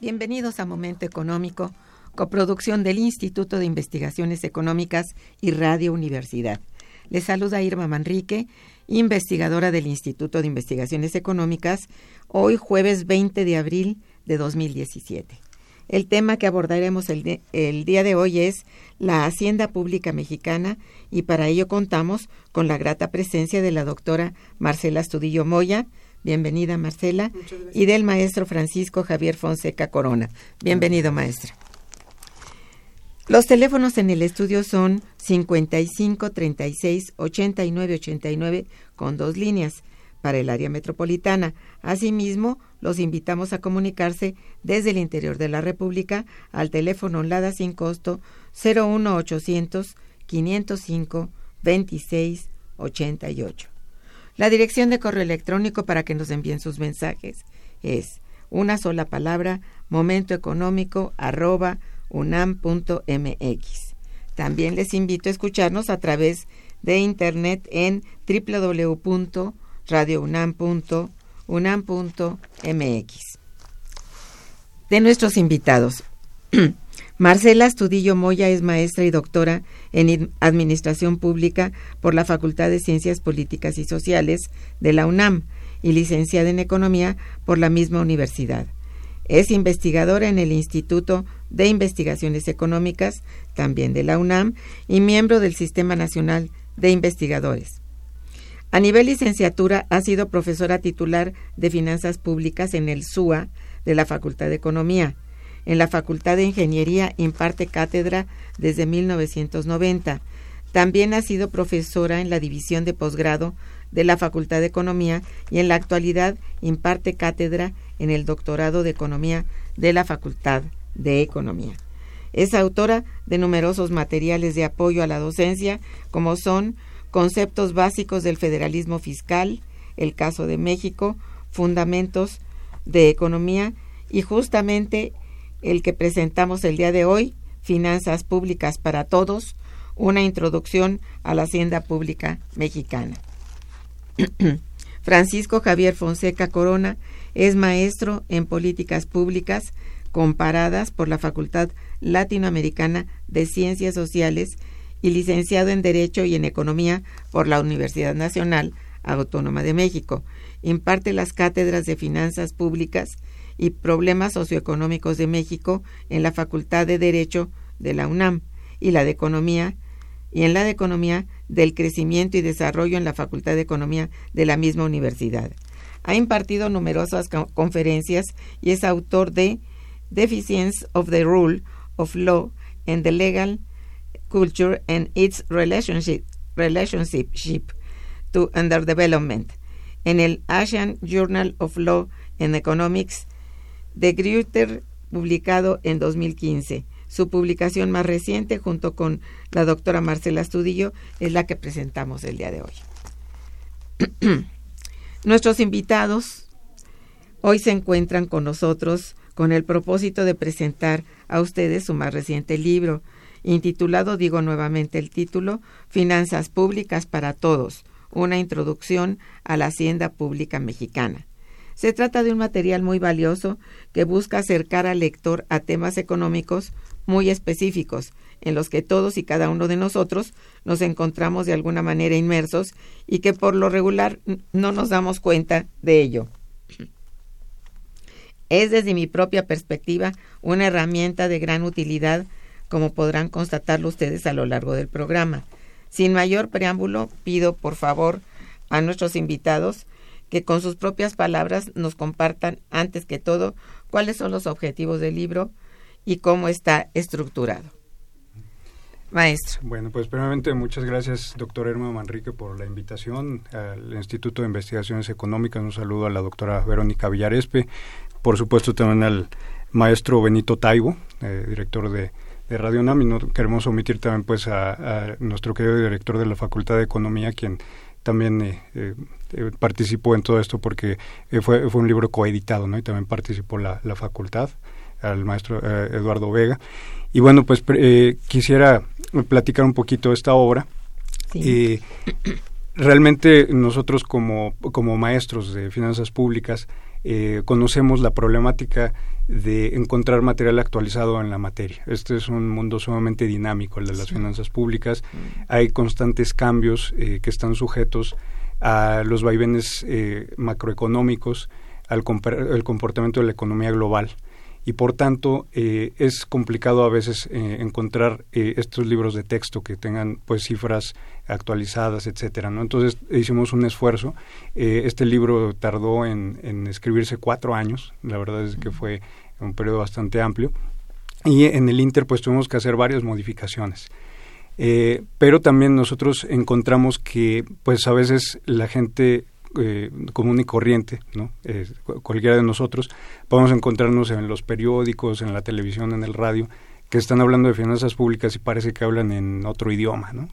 Bienvenidos a Momento Económico, coproducción del Instituto de Investigaciones Económicas y Radio Universidad. Les saluda Irma Manrique, investigadora del Instituto de Investigaciones Económicas, hoy jueves 20 de abril de 2017. El tema que abordaremos el, el, día de hoy es la Hacienda Pública Mexicana y para ello contamos con la grata presencia de la doctora Marcela Estudillo Moya, Bienvenida, Marcela. Y del maestro Francisco Javier Fonseca Corona. Bienvenido, maestro. Los teléfonos en el estudio son 55 36 89 89 con dos líneas para el área metropolitana. Asimismo, los invitamos a comunicarse desde el interior de la República al teléfono LADA sin costo 01800 505 26 88. La dirección de correo electrónico para que nos envíen sus mensajes es una sola palabra momentoeconómico arroba unam.mx. También les invito a escucharnos a través de internet en www.radiounam.unam.mx. De nuestros invitados. Marcela Astudillo Moya es maestra y doctora en Administración Pública por la Facultad de Ciencias Políticas y Sociales de la UNAM y licenciada en Economía por la misma universidad. Es investigadora en el Instituto de Investigaciones Económicas, también de la UNAM, y miembro del Sistema Nacional de Investigadores. A nivel licenciatura ha sido profesora titular de Finanzas Públicas en el SUA de la Facultad de Economía en la Facultad de Ingeniería imparte cátedra desde 1990. También ha sido profesora en la División de Posgrado de la Facultad de Economía y en la actualidad imparte cátedra en el Doctorado de Economía de la Facultad de Economía. Es autora de numerosos materiales de apoyo a la docencia, como son Conceptos básicos del federalismo fiscal, El caso de México, Fundamentos de Economía y justamente el que presentamos el día de hoy, Finanzas Públicas para Todos, una introducción a la Hacienda Pública Mexicana. Francisco Javier Fonseca Corona es maestro en políticas públicas comparadas por la Facultad Latinoamericana de Ciencias Sociales y licenciado en Derecho y en Economía por la Universidad Nacional Autónoma de México. Imparte las cátedras de Finanzas Públicas y Problemas Socioeconómicos de México en la Facultad de Derecho de la UNAM y la de Economía y en la de Economía del Crecimiento y Desarrollo en la Facultad de Economía de la misma universidad. Ha impartido numerosas conferencias y es autor de Deficiency of the Rule of Law and the Legal Culture and its Relationship, relationship to Underdevelopment en el Asian Journal of Law and Economics de Grüter, publicado en 2015. Su publicación más reciente, junto con la doctora Marcela Estudillo, es la que presentamos el día de hoy. Nuestros invitados hoy se encuentran con nosotros con el propósito de presentar a ustedes su más reciente libro, intitulado, digo nuevamente el título, Finanzas Públicas para Todos, una introducción a la Hacienda Pública Mexicana. Se trata de un material muy valioso que busca acercar al lector a temas económicos muy específicos, en los que todos y cada uno de nosotros nos encontramos de alguna manera inmersos y que por lo regular no nos damos cuenta de ello. Es desde mi propia perspectiva una herramienta de gran utilidad, como podrán constatarlo ustedes a lo largo del programa. Sin mayor preámbulo, pido por favor a nuestros invitados que con sus propias palabras nos compartan antes que todo cuáles son los objetivos del libro y cómo está estructurado. Maestro. Bueno, pues primeramente muchas gracias, doctor Hermano Manrique, por la invitación al Instituto de Investigaciones Económicas. Un saludo a la doctora Verónica Villarespe, por supuesto también al maestro Benito Taibo, eh, director de, Radio NAM, y no queremos omitir también pues a, nuestro querido director de la Facultad de Economía, quien también eh, eh, participó en todo esto porque fue, fue un libro coeditado, ¿no? Y también participó la, la facultad, al maestro Eduardo Vega. Y bueno, pues quisiera platicar un poquito esta obra. realmente nosotros como, como maestros de finanzas públicas eh, conocemos la problemática de encontrar material actualizado en la materia. Este es un mundo sumamente dinámico, el de las finanzas públicas. Mm. Hay constantes cambios eh, que están sujetos a los vaivenes eh, macroeconómicos, al comportamiento de la economía global. Y por tanto eh, es complicado a veces eh, encontrar estos libros de texto que tengan pues cifras actualizadas etcétera no entonces hicimos un esfuerzo. Este libro tardó en, en, escribirse cuatro años. La verdad es que fue un periodo bastante amplio. Y en el inter pues tuvimos que hacer varias modificaciones pero también nosotros encontramos que pues a veces la gente eh, común y corriente, ¿no? Eh, cualquiera de nosotros, podemos encontrarnos en los periódicos, en la televisión, en el radio, que están hablando de finanzas públicas y parece que hablan en otro idioma, ¿no?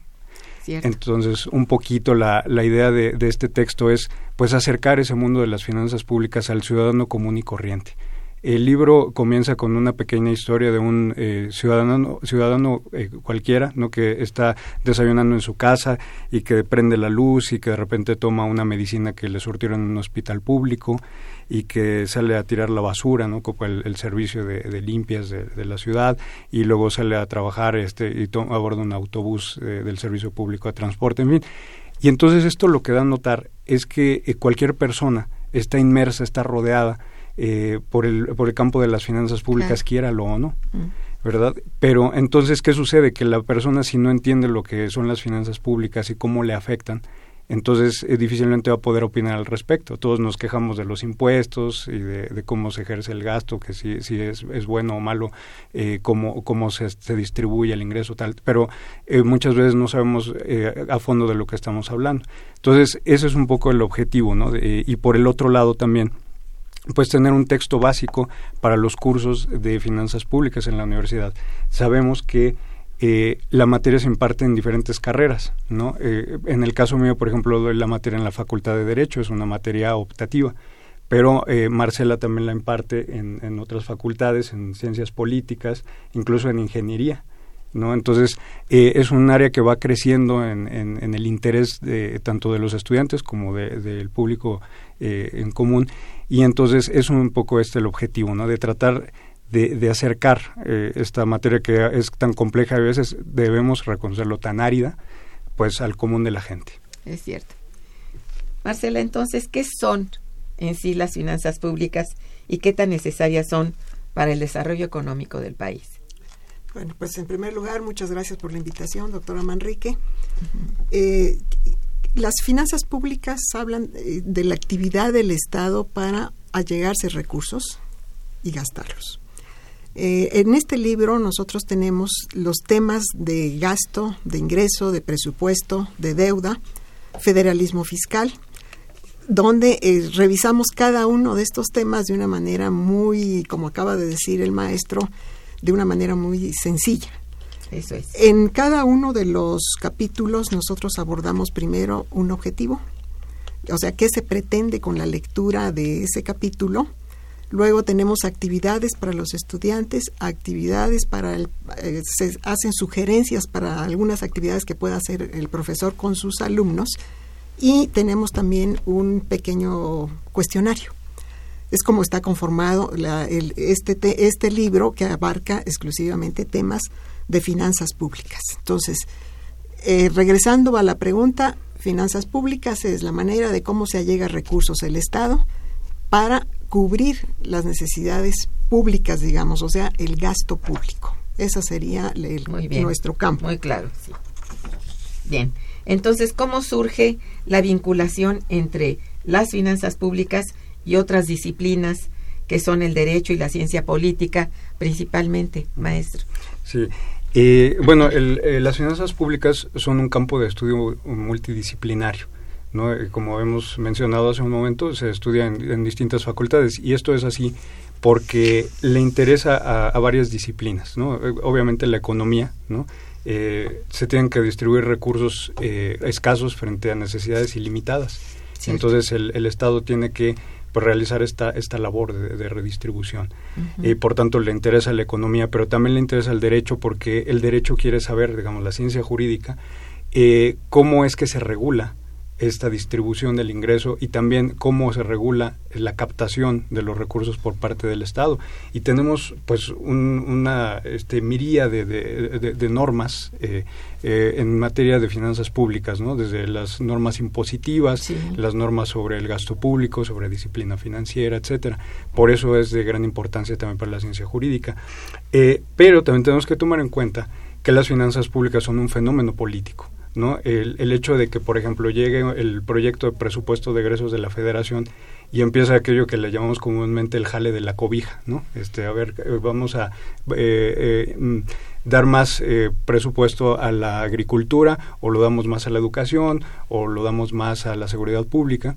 Entonces, un poquito la, la idea de, de, este texto es, pues, acercar ese mundo de las finanzas públicas al ciudadano común y corriente. El libro comienza con una pequeña historia de un eh, ciudadano, ciudadano eh, cualquiera, ¿no? que está desayunando en su casa y que prende la luz y que de repente toma una medicina que le surtieron en un hospital público y que sale a tirar la basura, ¿no? como el, servicio de, limpias de, la ciudad y luego sale a trabajar este y aborda un autobús eh, del servicio público de transporte, en fin. Y entonces esto lo que da a notar es que cualquier persona está inmersa, está rodeada eh, por, el, por el campo de las finanzas públicas, quiera quiéralo o no. Mm. ¿verdad? Pero entonces, ¿qué sucede? Que la persona si no entiende lo que son las finanzas públicas y cómo le afectan, entonces eh, difícilmente va a poder opinar al respecto. Todos nos quejamos de los impuestos y de, cómo se ejerce el gasto, que si, si es, es bueno o malo, eh, cómo, cómo se, se, distribuye el ingreso, tal. Pero eh, muchas veces no sabemos eh, a fondo de lo que estamos hablando. Entonces, ese es un poco el objetivo, ¿no? y por el otro lado también, pues tener un texto básico para los cursos de finanzas públicas en la universidad. Sabemos que eh, la materia se imparte en diferentes carreras, ¿no? Eh, en el caso mío, por ejemplo, doy la materia en la Facultad de Derecho, es una materia optativa, pero eh, Marcela también la imparte en, en, otras facultades, en ciencias políticas, incluso en ingeniería. ¿No? Entonces, es un área que va creciendo en, en, el interés de, tanto de los estudiantes como del público en común y entonces es un poco este el objetivo, ¿no? De tratar de, de acercar eh, esta materia que es tan compleja a veces debemos reconocerlo tan árida, pues al común de la gente. Es cierto. Marcela, entonces, ¿qué son en sí las finanzas públicas y qué tan necesarias son para el desarrollo económico del país? Bueno, pues en primer lugar, muchas gracias por la invitación, doctora Manrique. eh, las finanzas públicas hablan eh, de la actividad del Estado para allegarse recursos y gastarlos. Eh, en este libro nosotros tenemos los temas de gasto, de ingreso, de presupuesto, de deuda, federalismo fiscal, donde eh, revisamos cada uno de estos temas de una manera muy, como acaba de decir el maestro, de una manera muy sencilla. En cada uno de los capítulos nosotros abordamos primero un objetivo, o sea, qué se pretende con la lectura de ese capítulo, Luego tenemos actividades para los estudiantes, actividades para el, eh, se hacen sugerencias para algunas actividades que pueda hacer el profesor con sus alumnos y tenemos también un pequeño cuestionario. Es como está conformado este, este libro que abarca exclusivamente temas de finanzas públicas. Entonces, eh, regresando a la pregunta, finanzas públicas es la manera de cómo se allega recursos el Estado para cubrir las necesidades públicas, digamos, o sea, el gasto público. Ese sería nuestro campo. Muy claro, sí. Bien, entonces, ¿cómo surge la vinculación entre las finanzas públicas y otras disciplinas que son el derecho y la ciencia política, principalmente, maestro? Sí, eh, bueno, eh, las finanzas públicas son un campo de estudio multidisciplinario. ¿no? Eh, como hemos mencionado hace un momento, se estudia en, distintas facultades y esto es así porque le interesa a, varias disciplinas. ¿no? Obviamente la economía, ¿no? se tienen que distribuir recursos escasos frente a necesidades ilimitadas. Entonces el, el Estado tiene que pues, realizar esta, esta labor de, redistribución. y por tanto, le interesa la economía, pero también le interesa el derecho porque el derecho quiere saber, digamos, la ciencia jurídica, eh, cómo es que se regula esta distribución del ingreso y también cómo se regula la captación de los recursos por parte del Estado. Y tenemos pues una este, miría de, de, normas eh, eh, en materia de finanzas públicas, ¿no? desde las normas impositivas, las normas sobre el gasto público, sobre disciplina financiera, etcétera. Por eso es de gran importancia también para la ciencia jurídica. Eh, pero también tenemos que tomar en cuenta que las finanzas públicas son un fenómeno político. ¿No? El, el, hecho de que, por ejemplo, llegue el proyecto de presupuesto de egresos de la Federación y empieza aquello que le llamamos comúnmente el jale de la cobija, ¿no? Este, a ver, eh, vamos a eh, eh, mm, dar más presupuesto a la agricultura o lo damos más a la educación o lo damos más a la seguridad pública.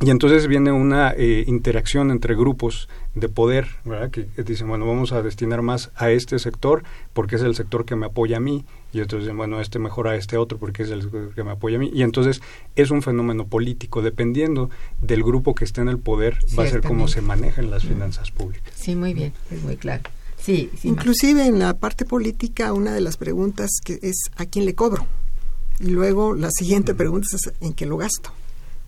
Y entonces viene una interacción entre grupos de poder, ¿verdad? Que, que, dicen, bueno, vamos a destinar más a este sector porque es el sector que me apoya a mí y entonces bueno, este mejora a este otro porque es el que me apoya a mí. Y entonces es un fenómeno político, dependiendo del grupo que esté en el poder, va a ser cómo se manejan las finanzas públicas. Sí, muy bien, es muy claro. Sí, Inclusive en la parte política, una de las preguntas que es ¿a quién le cobro? Y luego la siguiente pregunta es ¿en qué lo gasto?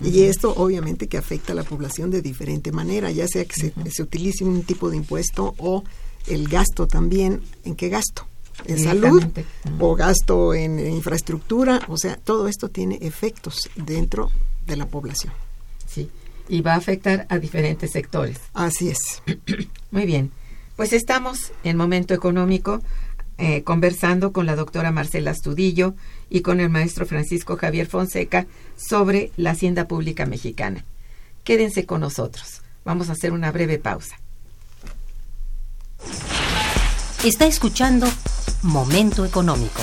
Y esto obviamente que afecta a la población de diferente manera, ya sea que se, se utilice un tipo de impuesto o el gasto también, ¿en qué gasto? en salud o gasto en, infraestructura, o sea, todo esto tiene efectos dentro de la población. Sí, y va a afectar a diferentes sectores. Así es. Muy bien, pues estamos en momento económico eh, conversando con la doctora Marcela Astudillo y con el maestro Francisco Javier Fonseca sobre la hacienda pública mexicana. Quédense con nosotros. Vamos a hacer una breve pausa. Está escuchando Momento Económico.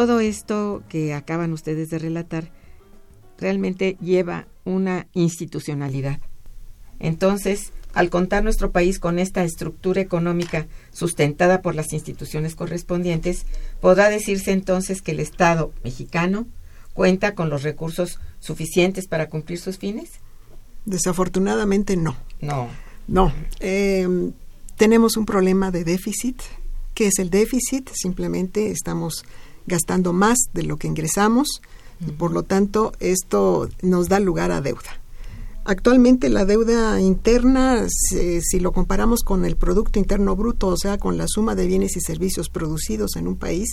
Todo esto que acaban ustedes de relatar realmente lleva una institucionalidad. Entonces, al contar nuestro país con esta estructura económica sustentada por las instituciones correspondientes, podrá decirse entonces que el Estado mexicano cuenta con los recursos suficientes para cumplir sus fines? Desafortunadamente no. No. No. Eh, tenemos un problema de déficit. ¿Qué es el déficit? Simplemente estamos gastando más de lo que ingresamos y por lo tanto esto nos da lugar a deuda. Actualmente la deuda interna, si, si, lo comparamos con el Producto Interno Bruto, o sea, con la suma de bienes y servicios producidos en un país,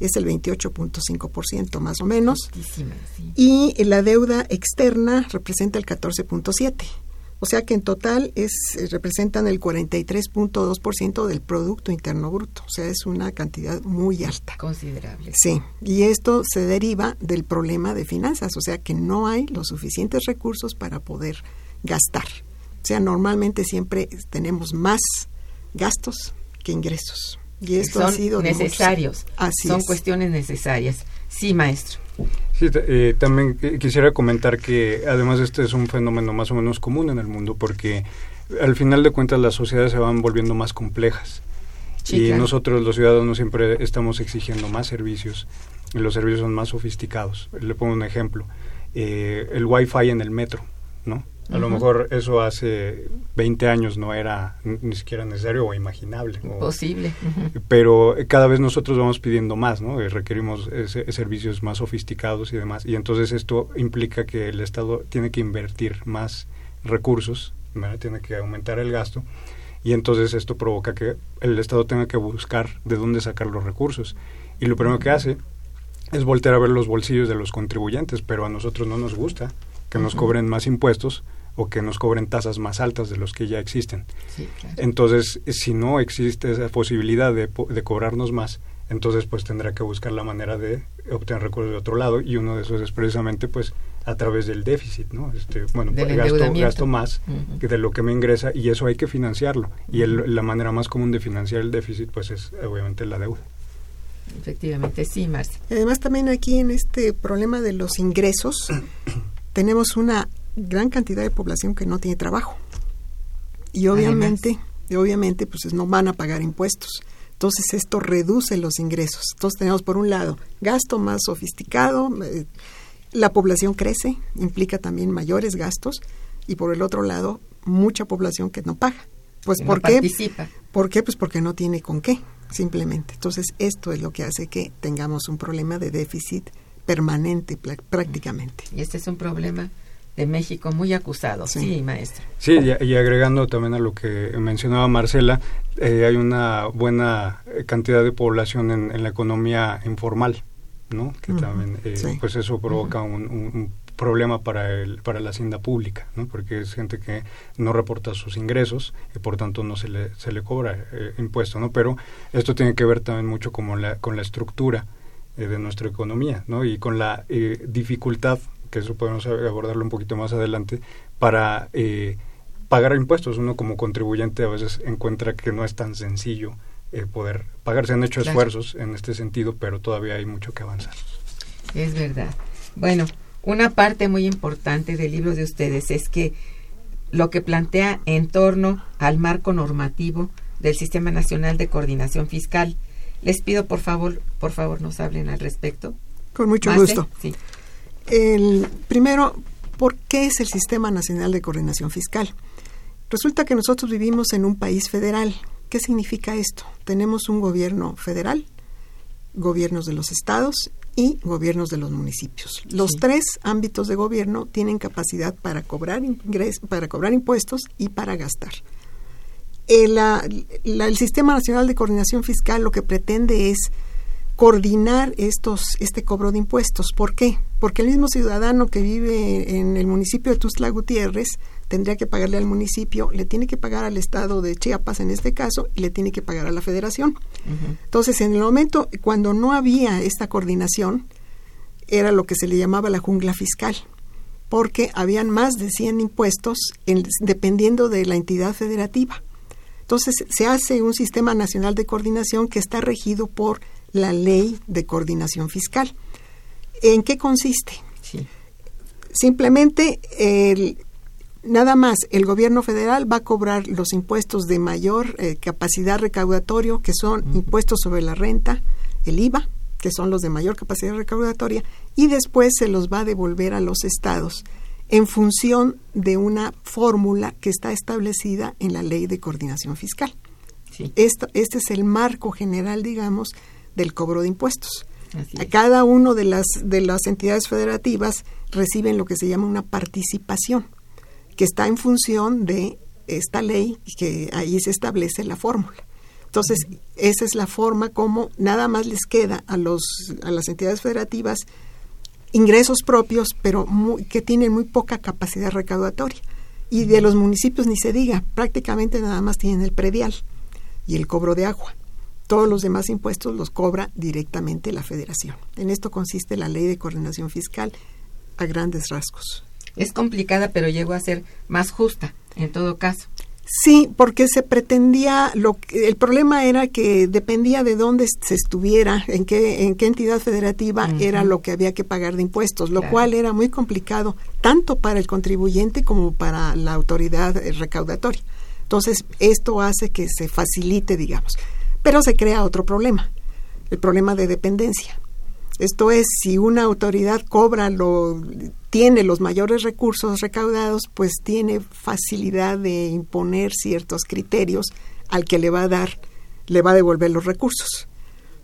es el 28.5% más o menos. Sí. Y la deuda externa representa el 14.7%. O sea que en total es representan el 43.2% del Producto Interno Bruto. O sea, es una cantidad muy alta. Considerable. Sí, y esto se deriva del problema de finanzas, o sea que no hay los suficientes recursos para poder gastar. O sea, normalmente siempre tenemos más gastos que ingresos. Y esto Son ha sido necesarios. Así Son es. cuestiones necesarias. Sí, maestro. Sí, eh, también quisiera comentar que además este es un fenómeno más o menos común en el mundo porque al final de cuentas las sociedades se van volviendo más complejas Sí, y claro. nosotros los ciudadanos siempre estamos exigiendo más servicios y los servicios son más sofisticados. Le pongo un ejemplo, eh, el wifi en el metro, ¿no? A lo mejor eso hace 20 años no era ni siquiera necesario o imaginable. o- Posible. Pero cada vez nosotros vamos pidiendo más, ¿no? Y requerimos eh, se- servicios más sofisticados y demás. Y entonces esto implica que el Estado tiene que invertir más recursos, ¿verdad? tiene que aumentar el gasto. Y entonces esto provoca que el Estado tenga que buscar de dónde sacar los recursos. Y lo primero que hace es voltear a ver los bolsillos de los contribuyentes, pero a nosotros no nos gusta que nos cobren más impuestos o que nos cobren tasas más altas de los que ya existen. Sí, claro. Entonces, si no existe esa posibilidad de, po- de cobrarnos más, entonces pues tendrá que buscar la manera de obtener recursos de otro lado y uno de esos es precisamente pues a través del déficit, ¿no? Este, bueno, Del gasto, gasto más que de lo que me ingresa y eso hay que financiarlo. Y el- la manera más común de financiar el déficit pues es obviamente la deuda. Efectivamente, sí, Marcia. Además, también aquí en este problema de los ingresos, tenemos una gran cantidad de población que no tiene trabajo. Y obviamente, y obviamente, pues no van a pagar impuestos. Entonces, esto reduce los ingresos. Entonces, tenemos por un lado gasto más sofisticado, eh, la población crece, implica también mayores gastos, y por el otro lado, mucha población que no paga. Pues, no ¿por qué? participa. ¿Por qué? Pues porque no tiene con qué, simplemente. Entonces, esto es lo que hace que tengamos un problema de déficit permanente prácticamente. Y este es un problema de México muy acusado. Sí, Sí. maestro. Sí, y, y agregando también a lo que mencionaba Marcela, eh, hay una buena eh, cantidad de población en, en la economía informal, ¿no? Que también, eh, sí. pues eso provoca un, un- un problema para el, para la hacienda pública, ¿no? Porque es gente que no reporta sus ingresos y por tanto no se le, se le cobra eh, impuesto, ¿no? Pero esto tiene que ver también mucho como la, con la estructura eh, de nuestra economía, ¿no? Y con la eh, dificultad, que eso podemos abordarlo un poquito más adelante, para eh, pagar impuestos. Uno como contribuyente a veces encuentra que no es tan sencillo eh, poder pagar. Se han hecho Claro. esfuerzos en este sentido, pero todavía hay mucho que avanzar. Es verdad. Bueno, una parte muy importante del libro de ustedes es que lo que plantea en torno al marco normativo del Sistema Nacional de Coordinación Fiscal. Les pido por favor, por favor, nos hablen al respecto. Con mucho Marce, gusto. Sí. El, primero, ¿por qué es el Sistema Nacional de Coordinación Fiscal? Resulta que nosotros vivimos en un país federal. ¿Qué significa esto? Tenemos un gobierno federal, gobiernos de los estados y gobiernos de los municipios. Los Sí. tres ámbitos de gobierno tienen capacidad para cobrar ingres, para cobrar impuestos y para gastar. El, el Sistema Nacional de Coordinación Fiscal lo que pretende es coordinar estos este cobro de impuestos. ¿Por qué? Porque el mismo ciudadano que vive en el municipio de Tuzla Gutiérrez tendría que pagarle al municipio, le tiene que pagar al estado de Chiapas en este caso y le tiene que pagar a la federación. Entonces, en el momento cuando no había esta coordinación, era lo que se le llamaba la jungla fiscal, porque habían más de 100 impuestos dependiendo de la entidad federativa. Entonces, se hace un sistema nacional de coordinación que está regido por la ley de coordinación fiscal. ¿En qué consiste? Simplemente el, nada más el gobierno federal va a cobrar los impuestos de mayor eh, capacidad recaudatorio, que son impuestos sobre la renta, el IVA, que son los de mayor capacidad recaudatoria, y después se los va a devolver a los estados en función de una fórmula que está establecida en la ley de coordinación fiscal. este es el marco general, digamos, del cobro de impuestos. A cada uno de las, de las entidades federativas reciben lo que se llama una participación, que está en función de esta ley que ahí se establece la fórmula. Entonces, esa es la forma como nada más les queda a, los, a las entidades federativas ingresos propios, pero que tienen muy poca capacidad recaudatoria. Y de los municipios ni se diga, prácticamente nada más tienen el predial y el cobro de agua. Todos los demás impuestos los cobra directamente la federación. En esto consiste la ley de coordinación fiscal a grandes rasgos. Es complicada, pero llegó a ser más justa en todo caso. Sí, porque se pretendía, lo el problema era que dependía de dónde se estuviera, en qué, en qué entidad federativa era lo que había que pagar de impuestos, lo cual era muy complicado tanto para el contribuyente como para la autoridad eh, recaudatoria. Entonces, esto hace que se facilite, digamos. Pero se crea otro problema, el problema de dependencia. Esto es, si una autoridad cobra lo tiene los mayores recursos recaudados, pues tiene facilidad de imponer ciertos criterios al que le va a dar, le va a devolver los recursos.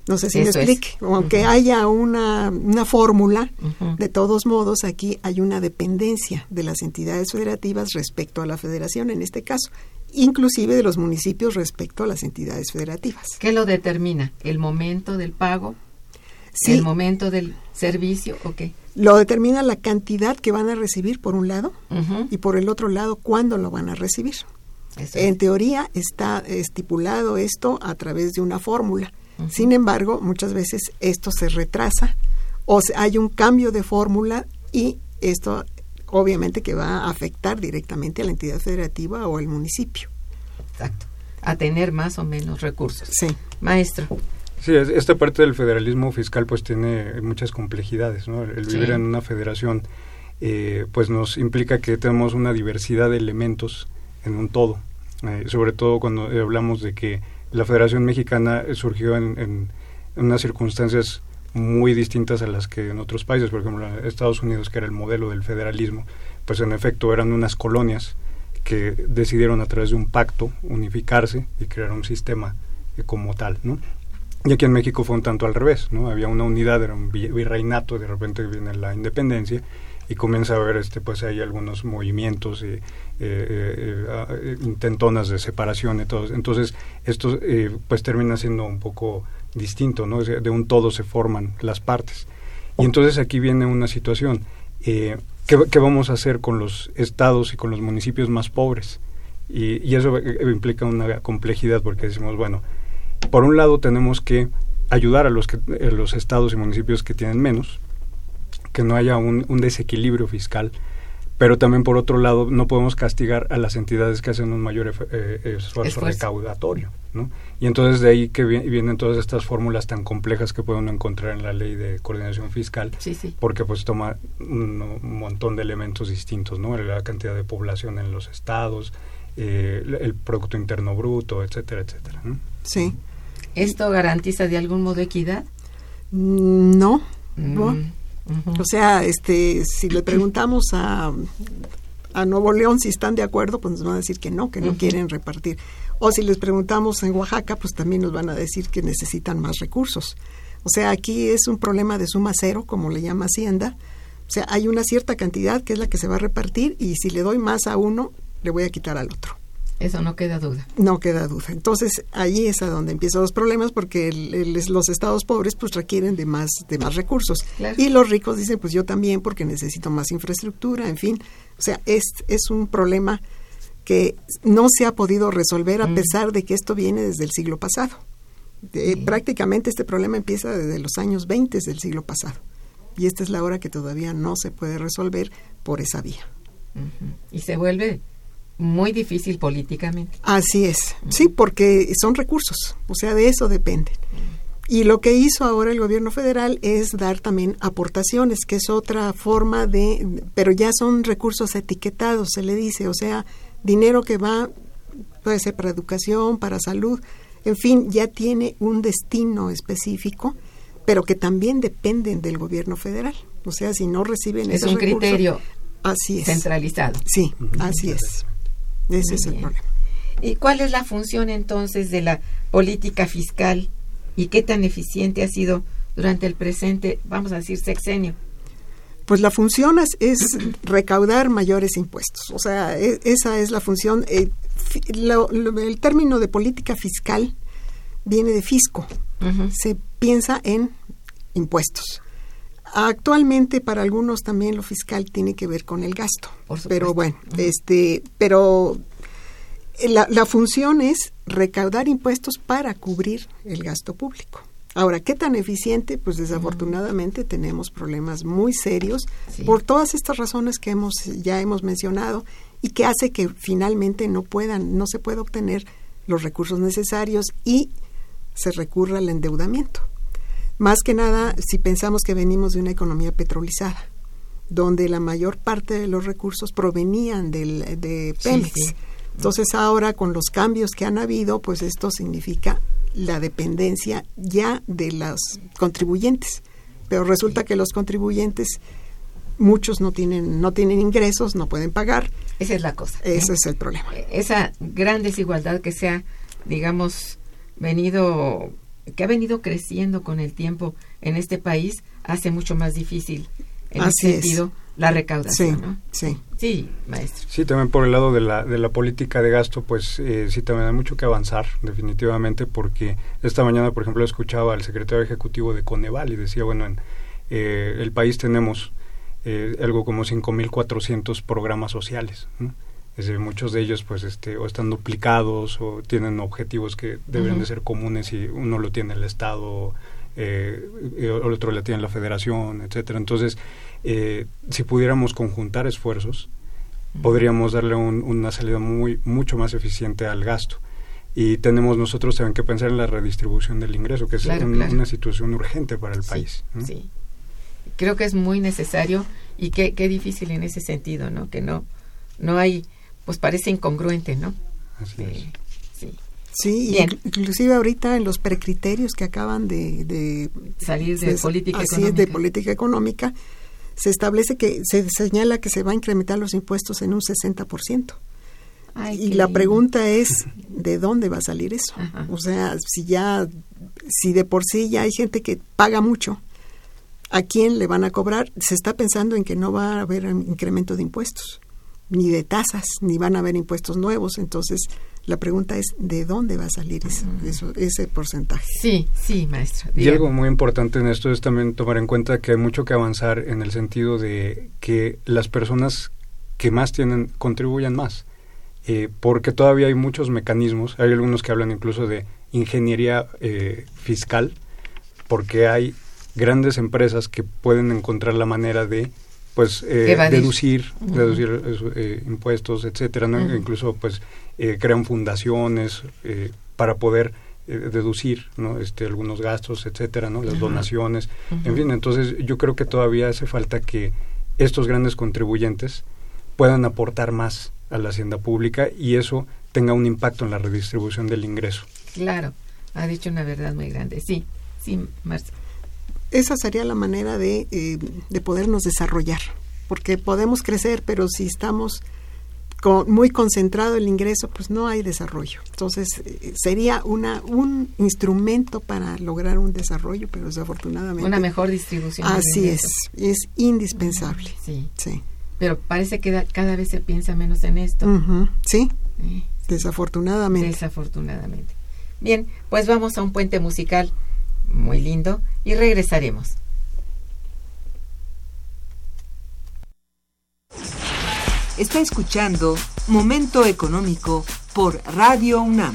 No sé si me explique. Aunque haya una, una fórmula, de todos modos aquí hay una dependencia de las entidades federativas respecto a la federación en este caso inclusive de los municipios respecto a las entidades federativas. ¿Qué lo determina? ¿El momento del pago? ¿El momento del servicio o qué? Lo determina la cantidad que van a recibir por un lado y por el otro lado cuándo lo van a recibir. En teoría está estipulado esto a través de una fórmula. Sin embargo, muchas veces esto se retrasa o hay un cambio de fórmula y esto obviamente que va a afectar directamente a la entidad federativa o al municipio. Exacto. A tener más o menos recursos. Sí. Maestro. Sí, esta parte del federalismo fiscal pues tiene muchas complejidades, ¿no? El vivir en una federación eh, pues nos implica que tenemos una diversidad de elementos en un todo, eh, sobre todo cuando hablamos de que la Federación Mexicana surgió en, en unas circunstancias muy distintas a las que en otros países, por ejemplo, Estados Unidos, que era el modelo del federalismo, pues en efecto eran unas colonias que decidieron a través de un pacto unificarse y crear un sistema eh, como tal, ¿no? Y aquí en México fue un tanto al revés, ¿no? Había una unidad, era un virreinato, de repente viene la independencia y comienza a haber, este, pues hay algunos movimientos y eh, eh, intentonas de separación y todo. Entonces, esto pues termina siendo un poco distinto, ¿no? De un todo se forman las partes. Y entonces aquí viene una situación. Eh, ¿qué, vamos a hacer con los estados y con los municipios más pobres? Y, eso eh, implica una complejidad porque decimos, bueno, por un lado tenemos que ayudar a los, que, los estados y municipios que tienen menos, que no haya un, un desequilibrio fiscal pero también por otro lado no podemos castigar a las entidades que hacen un mayor eh, esfuerzo, recaudatorio, ¿no? Y entonces de ahí que vienen todas estas fórmulas tan complejas que puede uno encontrar en la ley de coordinación fiscal, porque pues toma un, montón de elementos distintos, ¿no? La cantidad de población en los estados, eh, el Producto Interno Bruto, etcétera, etcétera. Sí. ¿Esto garantiza de algún modo equidad? Mm, no, no. Mm. O sea, este, si le preguntamos a, a Nuevo León si están de acuerdo, pues nos van a decir que no, que no quieren repartir. O si les preguntamos en Oaxaca, pues también nos van a decir que necesitan más recursos. O sea, aquí es un problema de suma cero, como le llama Hacienda. O sea, hay una cierta cantidad que es la que se va a repartir y si le doy más a uno, le voy a quitar al otro. Eso no queda duda. No queda duda. Entonces, ahí es a donde empiezan los problemas porque el- el- los estados pobres pues requieren de más de más recursos. Claro. Y los ricos dicen, pues yo también porque necesito más infraestructura, en fin. O sea, es, es un problema que no se ha podido resolver a Mm. pesar de que esto viene desde el siglo pasado. Eh, Prácticamente este problema empieza desde los años 20 del siglo pasado. Y esta es la hora que todavía no se puede resolver por esa vía. Y se vuelve muy difícil políticamente. Así es, sí, porque son recursos, o sea, de eso dependen. Y lo que hizo ahora el gobierno federal es dar también aportaciones, que es otra forma de, pero ya son recursos etiquetados, se le dice, o sea, dinero que va, puede ser para educación, para salud, en fin, ya tiene un destino específico, pero que también dependen del gobierno federal. O sea, si no reciben Es esos un recursos- criterio así es. centralizado. Sí, así es. Ese es el bien. problema. ¿Y cuál es la función entonces de la política fiscal y qué tan eficiente ha sido durante el presente, vamos a decir, sexenio? Pues la función es, es recaudar mayores impuestos. O sea, e- esa es la función. eh, fi- lo- lo- el término de política fiscal viene de fisco. Se piensa en impuestos. Actualmente para algunos también lo fiscal tiene que ver con el gasto. Pero bueno, este, pero la, la función es recaudar impuestos para cubrir el gasto público. Ahora, ¿qué tan eficiente? Pues desafortunadamente tenemos problemas muy serios Sí. por todas estas razones que hemos ya hemos mencionado y que hace que finalmente no puedan, no se pueda obtener los recursos necesarios y se recurra al endeudamiento. Más que nada, si pensamos que venimos de una economía petrolizada, donde la mayor parte de los recursos provenían del, de Pemex. sí. Entonces ahora con los cambios que han habido, pues esto significa la dependencia ya de los contribuyentes. Pero resulta que los contribuyentes, muchos no tienen, no tienen ingresos, no pueden pagar. Esa es la cosa. Ese es el problema. Esa gran desigualdad que se ha, digamos, venido, que ha venido creciendo con el tiempo en este país, hace mucho más difícil en Así ese es. sentido la Sí, recaudación, ¿no? sí. Sí, maestro. Sí, también por el lado de la, de la política de gasto, pues eh, sí también hay mucho que avanzar, definitivamente, porque esta mañana, por ejemplo, escuchaba al secretario ejecutivo de Coneval y decía, bueno, en eh, el país tenemos eh, algo como 5.400 programas sociales, ¿no? Decir, muchos de ellos pues este o están duplicados o tienen objetivos que deben Ujú. de ser comunes y uno lo tiene el Estado, eh, y el otro lo tiene la Federación, etcétera. Entonces, eh, si pudiéramos conjuntar esfuerzos, podríamos darle un- una salida muy mucho más eficiente al gasto. Y tenemos nosotros también que pensar en la redistribución del ingreso, que es Claro, un- claro. una situación urgente para el Sí, país. ¿no? Sí. Creo que es muy necesario y qué, qué difícil en ese sentido, ¿no? Que no, no hay, pues parece incongruente, ¿no? Así es. Eh, sí. Sí, Bien. inclusive ahorita en los precriterios que acaban de, de Salir de política así es, económica. de política económica, se establece que se señala que se va a incrementar los impuestos en un 60%. Ay, y la lindo. pregunta es, ¿de dónde va a salir eso? Ajá. O sea, si ya, si de por sí ya hay gente que paga mucho, ¿a quién le van a cobrar? Se está pensando en que no va a haber incremento de impuestos, ni de tasas, ni van a haber impuestos nuevos. Entonces, la pregunta es, ¿de dónde va a salir eso, eso- ese porcentaje? Sí, sí, maestra. Y algo muy importante en esto es también tomar en cuenta que hay mucho que avanzar en el sentido de que las personas que más tienen contribuyan más. Eh, porque todavía hay muchos mecanismos, hay algunos que hablan incluso de ingeniería eh, fiscal, porque hay grandes empresas que pueden encontrar la manera de pues eh, deducir deducir eh, impuestos etcétera ¿no? Incluso pues eh, crean fundaciones eh, para poder eh, deducir ¿no? este algunos gastos etcétera no las donaciones en fin entonces yo creo que todavía hace falta que estos grandes contribuyentes puedan aportar más a la hacienda pública y eso tenga un impacto en la redistribución del ingreso Claro, ha dicho una verdad muy grande. Sí, sí, Marcia. Esa sería la manera de, eh, de podernos desarrollar, porque podemos crecer, pero si estamos con, muy concentrado el ingreso, pues no hay desarrollo. Entonces, eh, sería una un instrumento para lograr un desarrollo, pero desafortunadamente... Una mejor distribución. Así es, es indispensable. Sí, Sí. pero parece que da- cada vez se piensa menos en esto. Sí, Eh, Desafortunadamente. Desafortunadamente. Bien, pues vamos a un puente musical muy lindo y regresaremos. Está escuchando Momento Económico por Radio UNAM.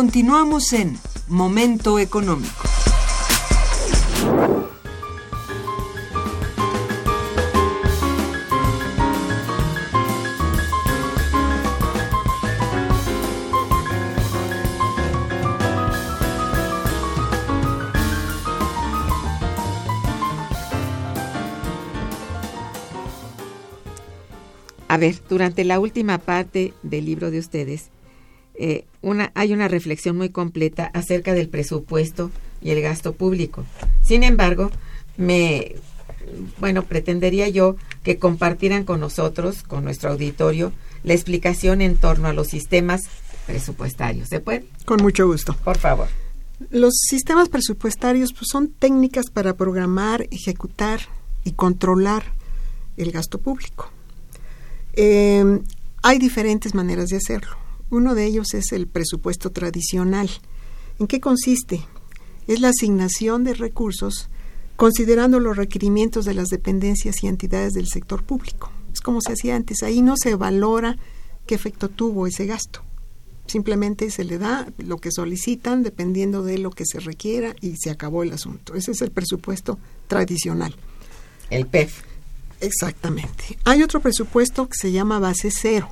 Continuamos en Momento Económico. A ver, durante la última parte del libro de ustedes, eh, una, hay una reflexión muy completa acerca del presupuesto y el gasto público. Sin embargo, me, bueno, pretendería yo que compartieran con nosotros, con nuestro auditorio, la explicación en torno a los sistemas presupuestarios. ¿Se puede? Con mucho gusto. Por favor. Los sistemas presupuestarios pues, son técnicas para programar, ejecutar y controlar el gasto público. Eh, hay diferentes maneras de hacerlo. Uno de ellos es el presupuesto tradicional. ¿En qué consiste? Es la asignación de recursos considerando los requerimientos de las dependencias y entidades del sector público. Es como se hacía antes. Ahí no se valora qué efecto tuvo ese gasto. Simplemente se le da lo que solicitan dependiendo de lo que se requiera y se acabó el asunto. Ese es el presupuesto tradicional. El PEF. Exactamente. Hay otro presupuesto que se llama base cero.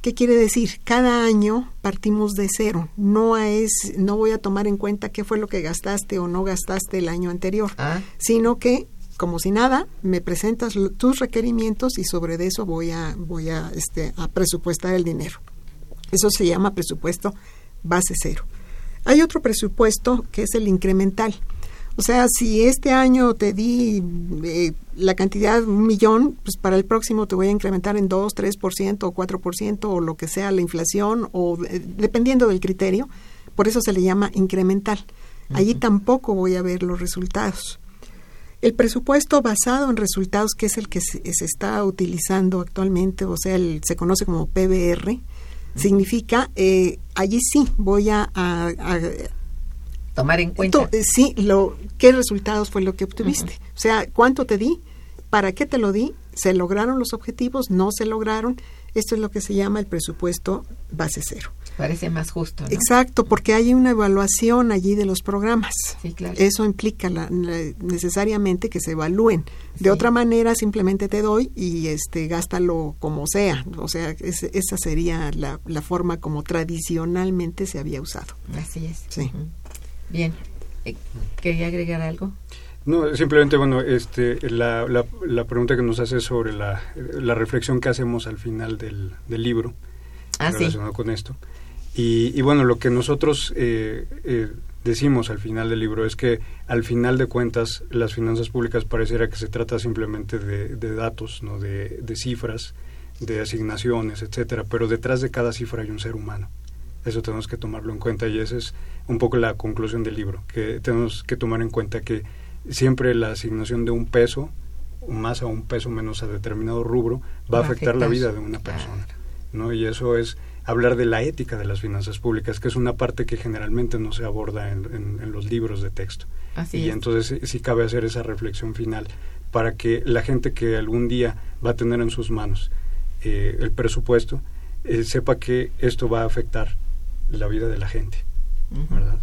¿Qué quiere decir? Cada año partimos de cero. No es, no voy a tomar en cuenta qué fue lo que gastaste o no gastaste el año anterior, Ah. sino que como si nada, me presentas tus requerimientos y sobre de eso voy a voy a este a presupuestar el dinero. Eso se llama presupuesto base cero. Hay otro presupuesto que es el incremental. O sea, si este año te di eh, la cantidad, un millón, pues para el próximo te voy a incrementar en 2, 3% o 4% o lo que sea la inflación o eh, dependiendo del criterio. Por eso se le llama incremental. Allí tampoco voy a ver los resultados. El presupuesto basado en resultados, que es el que se, se está utilizando actualmente, o sea, el, se conoce como PBR, significa, eh, allí sí voy a, a- a- Tomar en cuenta. eh, sí, lo, qué resultados fue lo que obtuviste. O sea, cuánto te di, para qué te lo di, se lograron los objetivos, no se lograron. Esto es lo que se llama el presupuesto base cero. Parece más justo. ¿no? Exacto, porque hay una evaluación allí de los programas. Sí, claro. Eso implica la- la- necesariamente que se evalúen. De Sí. otra manera, simplemente te doy y este gástalo como sea. O sea, es- esa sería la, la forma como tradicionalmente se había usado. Así es. Sí. Ujú. Bien. Eh, ¿Quería agregar algo? No, simplemente, bueno, este, la, la, la pregunta que nos hace sobre la, la reflexión que hacemos al final del, del libro. Ah, sí. relacionado con esto. Y, y bueno, lo que nosotros eh, eh, decimos al final del libro es que al final de cuentas las finanzas públicas pareciera que se trata simplemente de, de datos, no de, de cifras, de asignaciones, etcétera, pero detrás de cada cifra hay un ser humano. Eso tenemos que tomarlo en cuenta y esa es un poco la conclusión del libro, que tenemos que tomar en cuenta que siempre la asignación de un peso, más a un peso menos a determinado rubro, va a afectar la vida de una persona. ¿no? Y eso es hablar de la ética de las finanzas públicas, que es una parte que generalmente no se aborda en, en- en los libros de texto. Así y es. entonces sí, sí cabe hacer esa reflexión final para que la gente que algún día va a tener en sus manos eh, el presupuesto eh, sepa que esto va a afectar la vida de la gente. ¿verdad?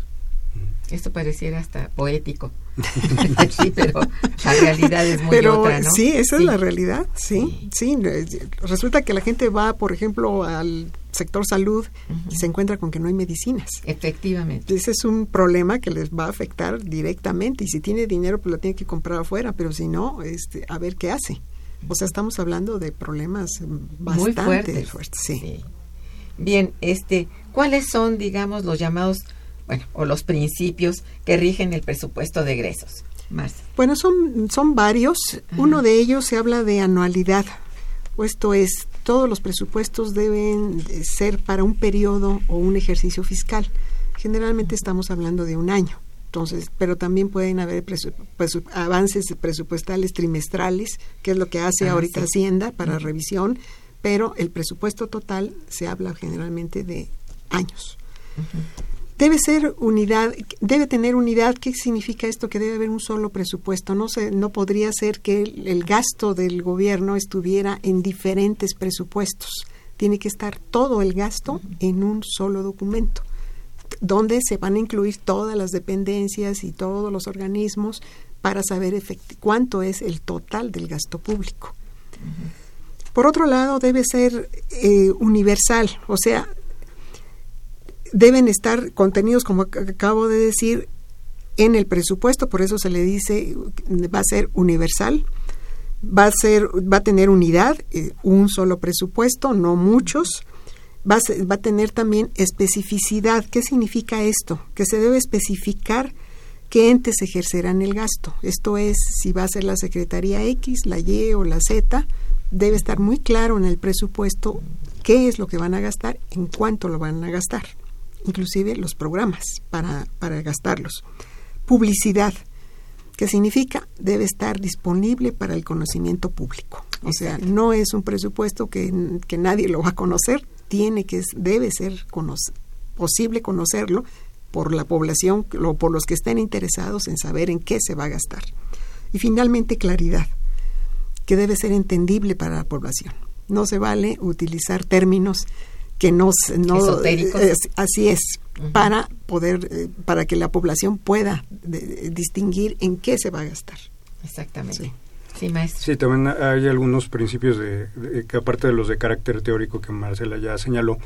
Esto pareciera hasta poético. sí, pero la realidad es muy Pero otra, ¿no? sí, esa Sí. es la realidad, sí, sí. eh, Resulta que la gente va, por ejemplo, al sector salud y se encuentra con que no hay medicinas. Efectivamente. Ese es un problema que les va a afectar directamente y si tiene dinero pues la tiene que comprar afuera, pero si no, este, a ver qué hace. O sea, estamos hablando de problemas muy bastante fuertes. sí. Bien, este, ¿cuáles son, digamos, los llamados, bueno, o los principios que rigen el presupuesto de egresos? Marcia. Bueno, son, son varios. Uno de ellos se habla de anualidad. O Esto es, todos los presupuestos deben de ser para un periodo o un ejercicio fiscal. Generalmente estamos hablando de un año. Entonces, pero también pueden haber presu- presu- avances presupuestales trimestrales, que es lo que hace Ah, ahorita sí. Hacienda para revisión, pero el presupuesto total se habla generalmente de años. Debe ser unidad, debe tener unidad. ¿Qué significa esto? Que debe haber un solo presupuesto. No se, no podría ser que el, gasto del gobierno estuviera en diferentes presupuestos. Tiene que estar todo el gasto en un solo documento, donde se van a incluir todas las dependencias y todos los organismos para saber cuánto es el total del gasto público. Por otro lado, debe ser eh, universal, o sea, deben estar contenidos, como ac- acabo de decir, en el presupuesto, por eso se le dice va a ser universal, va a ser, va a tener unidad, eh, un solo presupuesto, no muchos, va a tener también especificidad. ¿Qué significa esto? Que se debe especificar qué entes ejercerán el gasto. Esto es, si va a ser la Secretaría X, la Y o la Z, debe estar muy claro en el presupuesto qué es lo que van a gastar, en cuánto lo van a gastar, inclusive los programas para, para gastarlos. Publicidad, que significa debe estar disponible para el conocimiento público. O sea, no es un presupuesto que, que nadie lo va a conocer, tiene que debe ser posible conocerlo por la población o por los que estén interesados en saber en qué se va a gastar. Y finalmente claridad, que debe ser entendible para la población. No se vale utilizar términos que no, se- no Esotéricos. eh, así es para poder eh, para que la población pueda de- de distinguir en qué se va a gastar. Exactamente. Sí. Sí, maestro. Sí, también hay algunos principios de, de- que aparte de los de carácter teórico que Marcela ya señaló,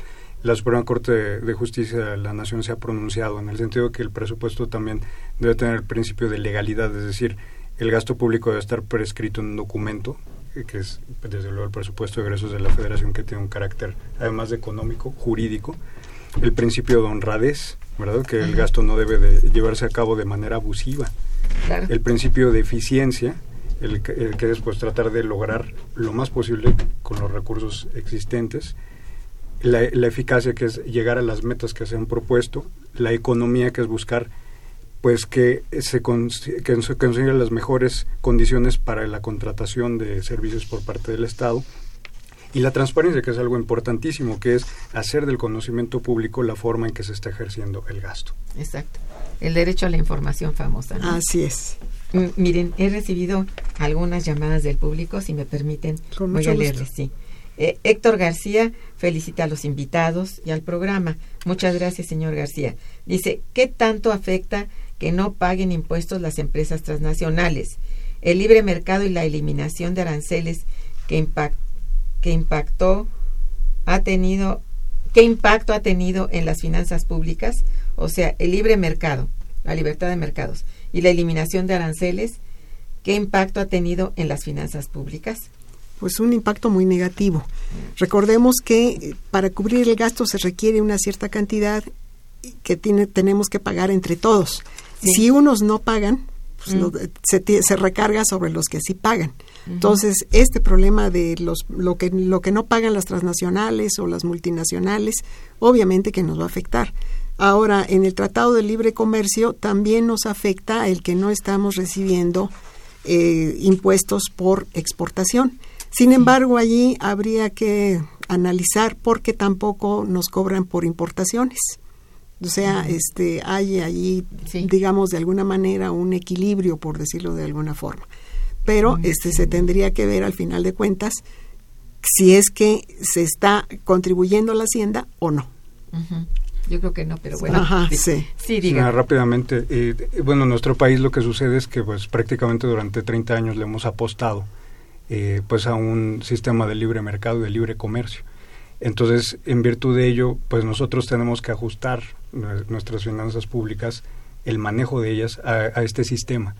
la Suprema Corte de, de Justicia de la Nación se ha pronunciado en el sentido de que el presupuesto también debe tener el principio de legalidad, es decir, el gasto público debe estar prescrito en un documento, eh, que es desde luego el presupuesto de egresos de la Federación que tiene un carácter además de económico, jurídico, el principio de honradez, ¿verdad? Que el gasto no debe de llevarse a cabo de manera abusiva Claro. el principio de eficiencia, el, que- el que es pues tratar de lograr lo más posible con los recursos existentes, la, la eficacia que es llegar a las metas que se han propuesto, la economía que es buscar pues que se, cons- que se consigan las mejores condiciones para la contratación de servicios por parte del Estado y la transparencia que es algo importantísimo que es hacer del conocimiento público la forma en que se está ejerciendo el gasto. Exacto. El derecho a la información famosa. ¿no? Así es. Mm, Miren, he recibido algunas llamadas del público, si me permiten, Con voy a gusto. leerles, sí. Eh, Héctor García felicita a los invitados y al programa. Muchas gracias, señor García. Dice, ¿qué tanto afecta que no paguen impuestos las empresas transnacionales? El libre mercado y la eliminación de aranceles que, impac- que impactó ha tenido ¿Qué impacto ha tenido en las finanzas públicas? O sea, el libre mercado, la libertad de mercados y la eliminación de aranceles, ¿qué impacto ha tenido en las finanzas públicas? pues un impacto muy negativo. Recordemos que eh, para cubrir el gasto se requiere una cierta cantidad que tiene, tenemos que pagar entre todos. Si unos no pagan, pues Mm. lo- se, recarga sobre los que sí pagan. Entonces, este problema de los, lo, que, lo que no pagan las transnacionales o las multinacionales, obviamente que nos va a afectar. Ahora, en el Tratado de Libre Comercio también nos afecta el que no estamos recibiendo eh, impuestos por exportación. Sin embargo, allí habría que analizar por qué tampoco nos cobran por importaciones. O sea, este, hay allí, Sí. digamos, de alguna manera un equilibrio, por decirlo de alguna forma. Pero este, se tendría que ver al final de cuentas si es que se está contribuyendo a la hacienda o no. Yo creo que no, pero bueno. Ajá, sí. Sí, diga. Rápidamente, eh, bueno, en nuestro país lo que sucede es que pues prácticamente durante 30 años le hemos apostado eh, pues a un sistema de libre mercado y de libre comercio. Entonces, en virtud de ello, pues nosotros tenemos que ajustar nue- nuestras finanzas públicas, el manejo de ellas a, a este sistema.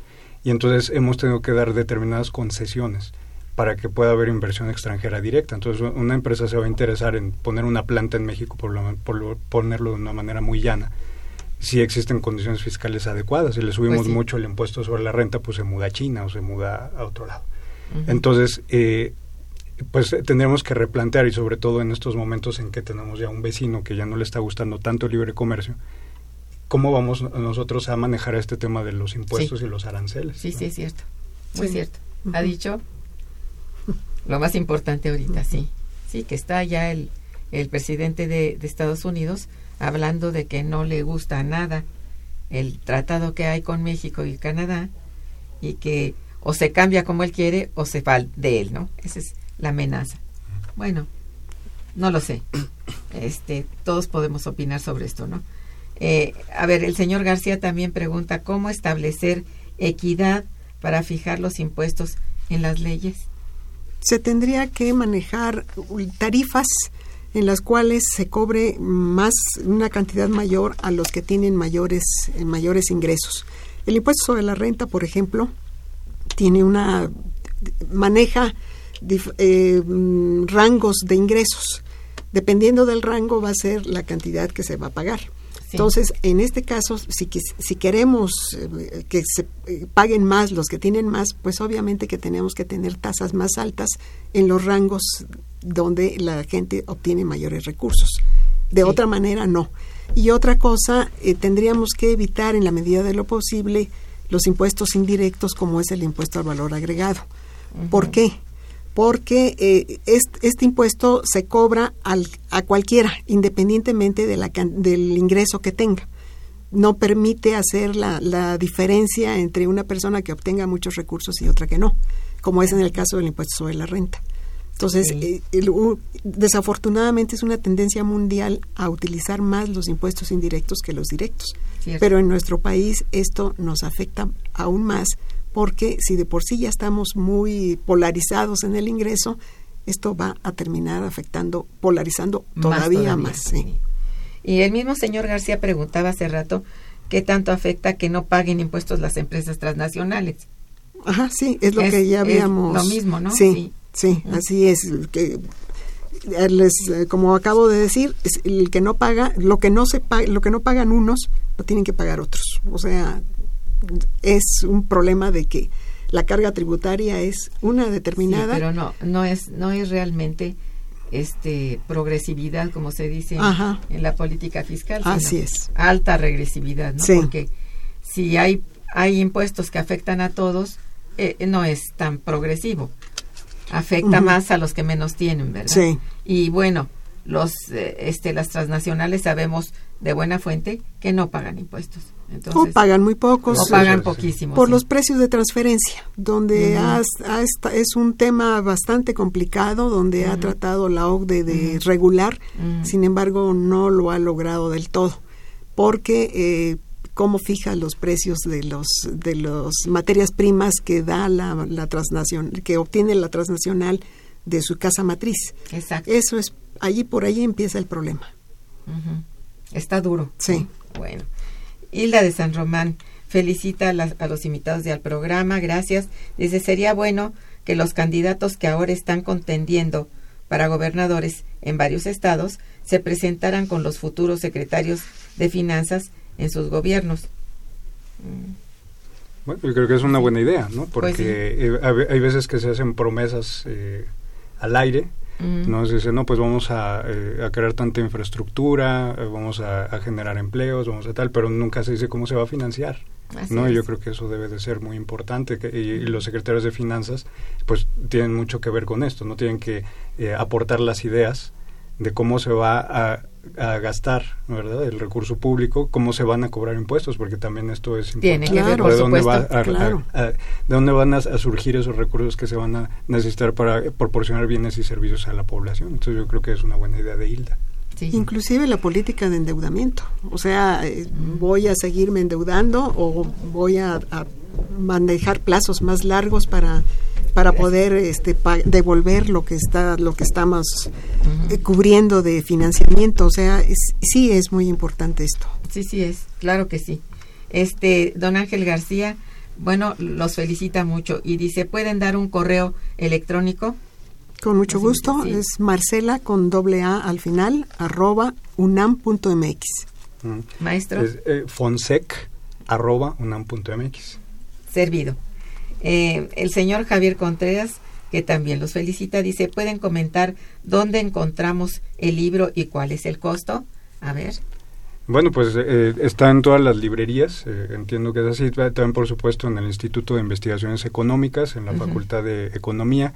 Y entonces hemos tenido que dar determinadas concesiones para que pueda haber inversión extranjera directa. Entonces, una empresa se va a interesar en poner una planta en México, por, lo- por lo- ponerlo de una manera muy llana, si existen condiciones fiscales adecuadas. Si le subimos Pues sí. mucho el impuesto sobre la renta, pues se muda a China o se muda a otro lado. Entonces, eh, pues eh, tendremos que replantear y sobre todo en estos momentos en que tenemos ya un vecino que ya no le está gustando tanto el libre comercio, ¿cómo vamos nosotros a manejar este tema de los impuestos Sí. y los aranceles? Sí, ¿no? sí, es cierto. Muy Sí. cierto. Ha dicho lo más importante ahorita, sí. Sí, que está ya el, el presidente de, de Estados Unidos hablando de que no le gusta nada el tratado que hay con México y Canadá y que o se cambia como él quiere o se va de él, ¿no? Esa es la amenaza. Bueno, no lo sé. Este, todos podemos opinar sobre esto, ¿no? Eh, a ver, el señor García también pregunta cómo establecer equidad para fijar los impuestos en las leyes. se tendría que manejar tarifas en las cuales se cobre más una cantidad mayor a los que tienen mayores mayores ingresos. El impuesto sobre la renta, por ejemplo, tiene una maneja eh, mm, rangos de ingresos. Dependiendo del rango va a ser la cantidad que se va a pagar. Sí. Entonces, en este caso, si, si queremos eh, que se eh, paguen más los que tienen más, pues obviamente que tenemos que tener tasas más altas en los rangos donde la gente obtiene mayores recursos. De Sí. otra manera, no. Y otra cosa, tendríamos que evitar en la medida de lo posible los impuestos indirectos como es el impuesto al valor agregado. ¿Por qué? Porque eh, est- este, impuesto se cobra al, a cualquiera, independientemente de la, del ingreso que tenga. No permite hacer la, la diferencia entre una persona que obtenga muchos recursos y otra que no, como es en el caso del impuesto sobre la renta. Entonces, Sí. eh, el- desafortunadamente es una tendencia mundial a utilizar más los impuestos indirectos que los directos. Cierto. Pero en nuestro país esto nos afecta aún más porque si de por sí ya estamos muy polarizados en el ingreso, esto va a terminar afectando, polarizando todavía más. sí. Y el mismo señor García preguntaba hace rato qué tanto afecta que no paguen impuestos las empresas transnacionales. Ajá, sí, es lo Es- que ya es habíamos. lo mismo, ¿no? Sí, Sí. sí, así es. Que, eh, les, eh, como acabo de decir, es el que no paga, lo que no se pa- lo que no pagan unos, lo tienen que pagar otros. O sea, es un problema de que la carga tributaria es una Sí, determinada. pero no, no es, no es realmente este progresividad como se dice en- Ajá. en la política fiscal. Así es. Alta regresividad, ¿no? Sí. Porque si hay, hay impuestos que afectan a todos, eh, no es tan progresivo. Afecta más a los que menos tienen, ¿verdad? Sí. Y bueno, los, eh, este, las transnacionales sabemos de buena fuente que no pagan impuestos. Entonces, o pagan muy pocos. o pagan poquísimo. por sí. los precios de transferencia, donde ha esta- es un tema bastante complicado, donde ha tratado la OCDE de regular, sin embargo no lo ha logrado del todo, porque eh, cómo fija los precios de los de las materias primas que da la, la transnacional, que obtiene la transnacional de su casa matriz. Exacto. Eso es allí por ahí empieza el problema. Está duro. Sí. Bueno. Hilda de San Román felicita a, las- a los invitados del programa, gracias. Dice, sería bueno que los candidatos que ahora están contendiendo para gobernadores en varios estados se presentaran con los futuros secretarios de finanzas en sus gobiernos. Bueno, yo creo que es una buena idea, ¿no? Pues Porque eh, hay veces que se hacen promesas eh, al aire, Mm. ¿No? Se dice, no, pues vamos a, eh, a crear tanta infraestructura, eh, vamos a, a generar empleos, vamos a tal, pero nunca se dice cómo se va a financiar. Así ¿no? es. Yo creo que eso debe de ser muy importante que, y, y los secretarios de finanzas pues tienen mucho que ver con esto, no tienen que eh, aportar las ideas de cómo se va a, a gastar ¿verdad? el recurso público, cómo se van a cobrar impuestos, porque también esto es Tiene importante. que ver, ¿De por dónde va supuesto, a- a- claro. a- de dónde van a, surgir esos recursos que se van a necesitar para proporcionar bienes y servicios a la población? Entonces yo creo que es una buena idea de Hilda. Sí. Inclusive la política de endeudamiento. O sea, eh, voy a seguirme endeudando o voy a, a manejar plazos más largos para para poder este pa- devolver lo que está lo que estamos eh, cubriendo de financiamiento, o sea, es- sí es muy importante esto. Sí, sí es, claro que sí. Este, don Ángel García, bueno, los felicita mucho y dice, ¿pueden dar un correo electrónico? Con mucho Así, gusto, sí. es Marcela con doble A al final, arroba unam.mx. Mm. Maestro, Es eh, fonsec arroba unam.mx. servido. Eh, el señor Javier Contreras, que también los felicita, dice, ¿pueden comentar dónde encontramos el libro y cuál es el costo? A ver. Bueno, pues eh, está en todas las librerías, eh, entiendo que es así, también por supuesto en el Instituto de Investigaciones Económicas, en la. Facultad de Economía.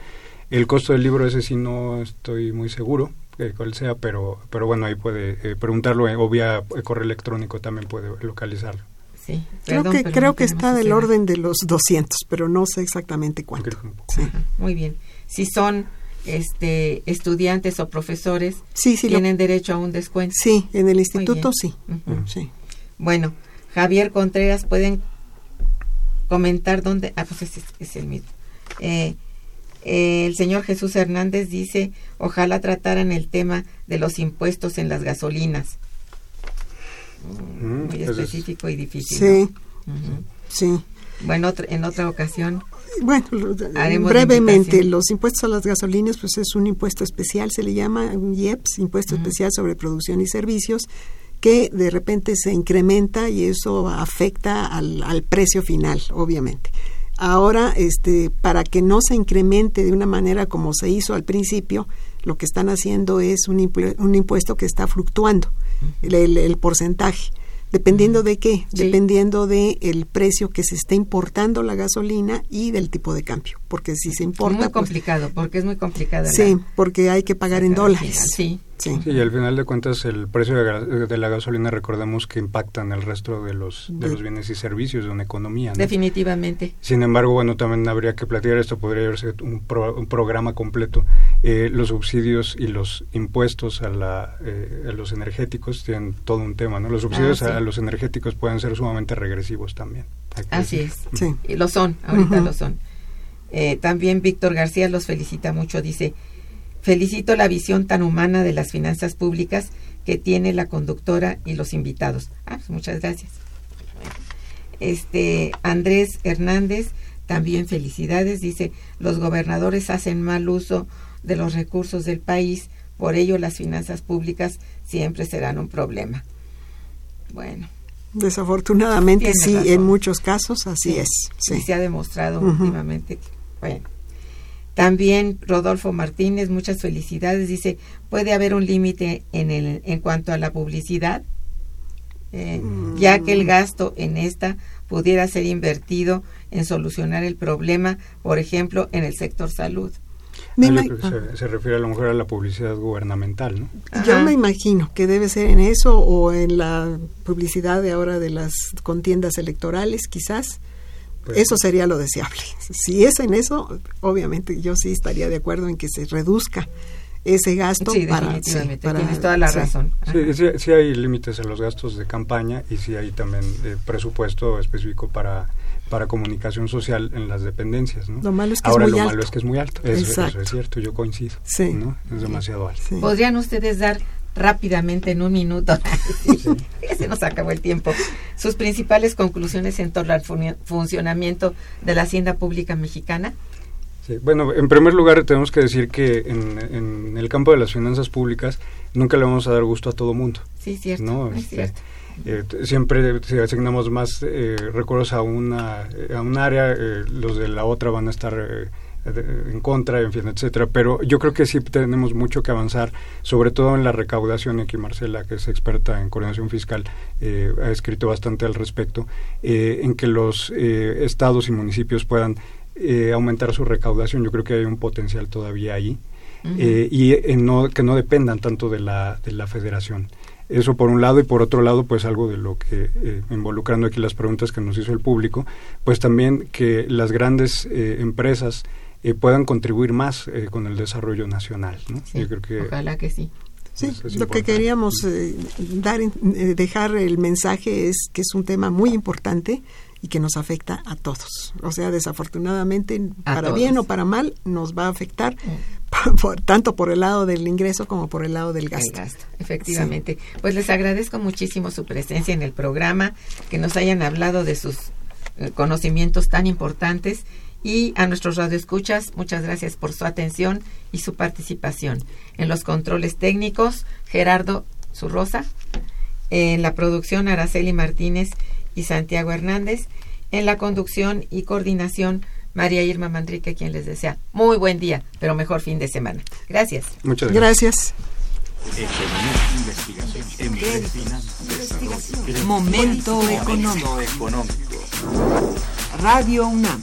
El costo del libro ese sí no estoy muy seguro eh, cuál sea, pero, pero bueno, ahí puede eh, preguntarlo eh, o vía eh, correo electrónico también puede localizarlo. Sí, Creo perdón, que creo no que está del orden de los 200, pero no sé exactamente cuánto. Sí. Ajá, muy bien. Si son este estudiantes o profesores, Sí, sí, lo- tienen derecho a un descuento. sí, en el instituto sí. Sí. Bueno, Javier Contreras, pueden comentar dónde. Ah, pues es, es el mismo. Eh, eh, el señor Jesús Hernández dice: Ojalá trataran el tema de los impuestos en las gasolinas. Mm, Muy es- específico y difícil. Sí, sí. Bueno, en otra ocasión. Bueno, Haremos brevemente, los impuestos a las gasolinas, pues es un impuesto especial, se le llama un IEPS, Impuesto. Especial sobre Producción y Servicios, que de repente se incrementa y eso afecta al, al precio final, obviamente. Ahora, este, para que no se incremente de una manera como se hizo al principio, lo que están haciendo es un, impu- un impuesto que está fluctuando, el, el- el porcentaje. ¿Dependiendo de qué? Sí. Dependiendo de el precio que se esté importando la gasolina y del tipo de cambio. Porque si se importa... muy pues, complicado, porque es muy complicada. sí, la- porque hay que pagar en dólares. Sí. Sí. Sí, y al final de cuentas el precio de, de la gasolina recordemos que impacta en el resto de los, de los bienes y servicios de una economía. ¿no? Definitivamente. Sin embargo, bueno, también habría que platicar esto, podría ser un, pro- un programa completo. Eh, los subsidios y los impuestos a, la, eh, a los energéticos tienen todo un tema, ¿no? Los subsidios Ah, sí. a, a los energéticos pueden ser sumamente regresivos también. Así decir. es. Sí. Y lo son, ahorita Ujú. lo son. Eh, también Víctor García los felicita mucho, dice, felicito la visión tan humana de las finanzas públicas que tiene la conductora y los invitados. Ah, pues muchas gracias. Este Andrés Hernández, también felicidades, dice, los gobernadores hacen mal uso de los recursos del país, por ello las finanzas públicas siempre serán un problema. Bueno, Desafortunadamente sí, razón. en muchos casos así Sí, es. y Sí. se ha demostrado últimamente. que- Bueno. También Rodolfo Martínez, muchas felicidades. Dice, ¿puede haber un límite en, el, en cuanto a la publicidad? Eh, Ya que Mm. el gasto en esta pudiera ser invertido en solucionar el problema, por ejemplo, en el sector salud. Me Ah, yo ima- creo que se, se refiere a lo mejor a la publicidad gubernamental, ¿no? Yo Ajá. me imagino que debe ser en eso o en la publicidad de ahora de las contiendas electorales, quizás. Pues- eso sería lo deseable. Si es en eso, obviamente yo sí estaría de acuerdo en que se reduzca ese gasto Sí, para, definitivamente. sí, para- Tienes toda la sí. razón. Sí, Ajá. sí, sí hay límites a los gastos de campaña y sí hay también eh, presupuesto específico para, para comunicación social en las dependencias, ¿no? Lo malo es que es Ahora muy lo alto. malo es que es muy alto. Eso, es cierto, yo coincido. Sí. ¿no? Es demasiado alto. Sí. ¿Podrían ustedes dar rápidamente en un minuto, se nos acabó el tiempo, sus principales conclusiones en torno al funcionamiento de la hacienda pública mexicana? bueno, en primer lugar tenemos que decir que en, el campo de las finanzas públicas nunca le vamos a dar gusto a todo mundo. Sí, cierto. Es este, cierto. Eh, siempre si asignamos más eh, recursos a una, a un área, eh, los de la otra van a estar en contra, en fin, etcétera. Pero yo creo que sí tenemos mucho que avanzar, sobre todo en la recaudación. Aquí Marcela, que es experta en coordinación fiscal, ha escrito bastante al respecto, en que los estados y municipios puedan aumentar su recaudación. Yo creo que hay un potencial todavía ahí. y no, que no dependan tanto de la, de la federación. Eso por un lado y por otro lado, pues algo de lo que, eh, involucrando aquí las preguntas que nos hizo el público, pues también que las grandes eh, empresas eh, puedan contribuir más con el desarrollo nacional. Yo creo que ojalá que sí. Sí, lo que queríamos dar, dejar el mensaje es que es un tema muy importante y que nos afecta a todos. O sea, desafortunadamente, para bien o para mal, nos va a afectar mm. tanto por el lado del ingreso como por el lado del gasto. efectivamente. Pues les agradezco muchísimo su presencia en el programa, que nos hayan hablado de sus eh, conocimientos tan importantes y a nuestros radioescuchas, muchas gracias por su atención y su participación. En los controles técnicos, Gerardo Zurrosa, en la producción Araceli Martínez y Santiago Hernández. En la conducción y coordinación, María Irma Manrique, quien les desea muy buen día, pero mejor fin de semana. Gracias. Muchas gracias. Momento económico. Radio UNAM